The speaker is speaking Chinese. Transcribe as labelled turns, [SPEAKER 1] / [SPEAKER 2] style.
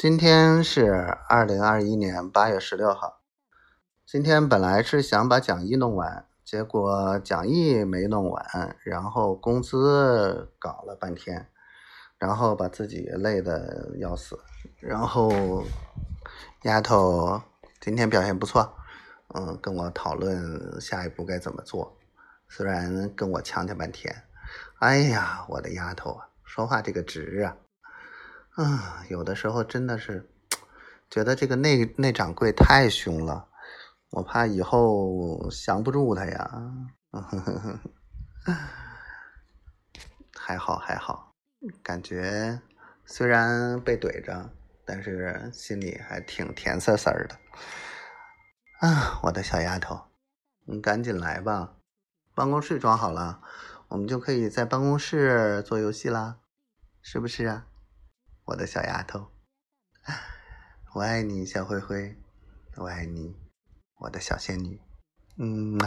[SPEAKER 1] 今天是二零二一年八月十六号。今天本来是想把讲义弄完，结果讲义没弄完，然后工资搞了半天，然后把自己累得要死。然后丫头今天表现不错，嗯，跟我讨论下一步该怎么做，虽然跟我呛呛半天。哎呀，我的丫头啊，说话这个直啊！啊，有的时候真的是觉得这个内内掌柜太凶了，我怕以后降不住他呀。呵呵呵还好还好，感觉虽然被怼着，但是心里还挺甜丝丝的。啊，我的小丫头，你赶紧来吧，办公室装好了，我们就可以在办公室做游戏啦，是不是啊？我的小丫头，我爱你，小灰灰，我爱你，我的小仙女，嗯。